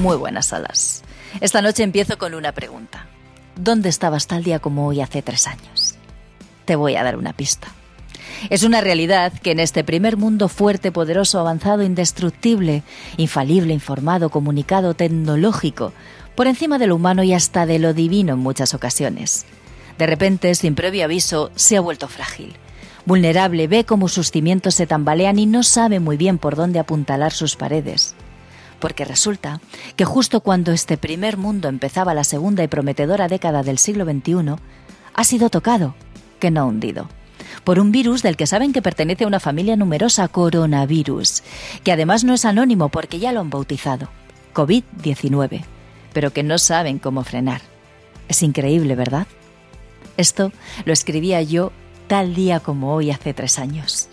Muy buenas alas. Esta noche empiezo con una pregunta. ¿Dónde estabas tal día como hoy hace tres años? Te voy a dar una pista. Es una realidad que en este primer mundo fuerte, poderoso, avanzado, indestructible, infalible, informado, comunicado, tecnológico, por encima de lo humano y hasta de lo divino en muchas ocasiones. De repente, sin previo aviso, se ha vuelto frágil. Vulnerable, ve cómo sus cimientos se tambalean y no sabe muy bien por dónde apuntalar sus paredes. Porque resulta que justo cuando este primer mundo empezaba la segunda y prometedora década del siglo XXI, ha sido tocado, que no hundido por un virus del que saben que pertenece a una familia numerosa, coronavirus, que además no es anónimo porque ya lo han bautizado, COVID-19, pero que no saben cómo frenar. Es increíble, ¿verdad? Esto lo escribía yo tal día como hoy hace tres años.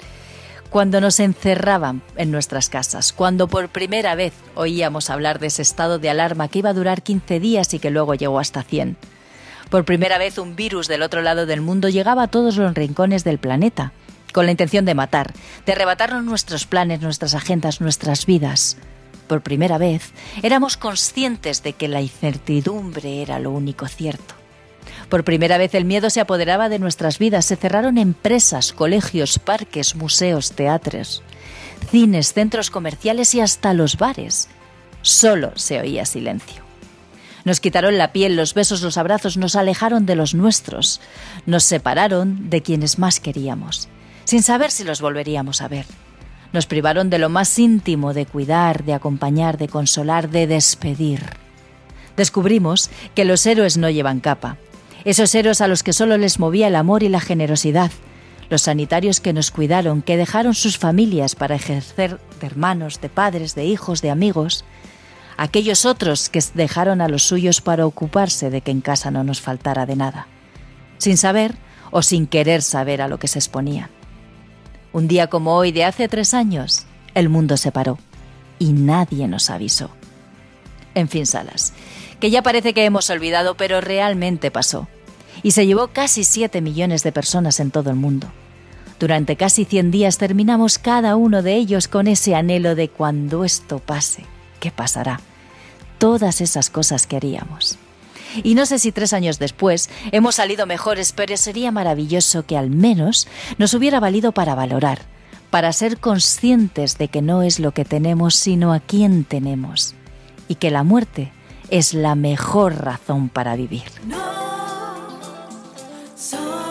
Cuando nos encerraban en nuestras casas, cuando por primera vez oíamos hablar de ese estado de alarma que iba a durar 15 días y que luego llegó hasta 100 por primera vez un virus del otro lado del mundo llegaba a todos los rincones del planeta, con la intención de matar, de arrebatarnos nuestros planes, nuestras agendas, nuestras vidas. Por primera vez éramos conscientes de que la incertidumbre era lo único cierto. Por primera vez el miedo se apoderaba de nuestras vidas, se cerraron empresas, colegios, parques, museos, teatros, cines, centros comerciales y hasta los bares. Solo se oía silencio. Nos quitaron la piel, los besos, los abrazos, nos alejaron de los nuestros, nos separaron de quienes más queríamos, sin saber si los volveríamos a ver. Nos privaron de lo más íntimo, de cuidar, de acompañar, de consolar, de despedir. Descubrimos que los héroes no llevan capa, esos héroes a los que solo les movía el amor y la generosidad, los sanitarios que nos cuidaron, que dejaron sus familias para ejercer de hermanos, de padres, de hijos, de amigos, aquellos otros que dejaron a los suyos para ocuparse de que en casa no nos faltara de nada, sin saber o sin querer saber a lo que se exponían. Un día como hoy de hace tres años, el mundo se paró y nadie nos avisó. En fin, Salas, que ya parece que hemos olvidado, pero realmente pasó. Y se llevó casi siete millones de personas en todo el mundo. Durante casi 100 días terminamos cada uno de ellos con ese anhelo de cuando esto pase ¿qué pasará? Todas esas cosas que haríamos. Y no sé si tres años después hemos salido mejores, pero sería maravilloso que al menos nos hubiera valido para valorar, para ser conscientes de que no es lo que tenemos, sino a quién tenemos, y que la muerte es la mejor razón para vivir. So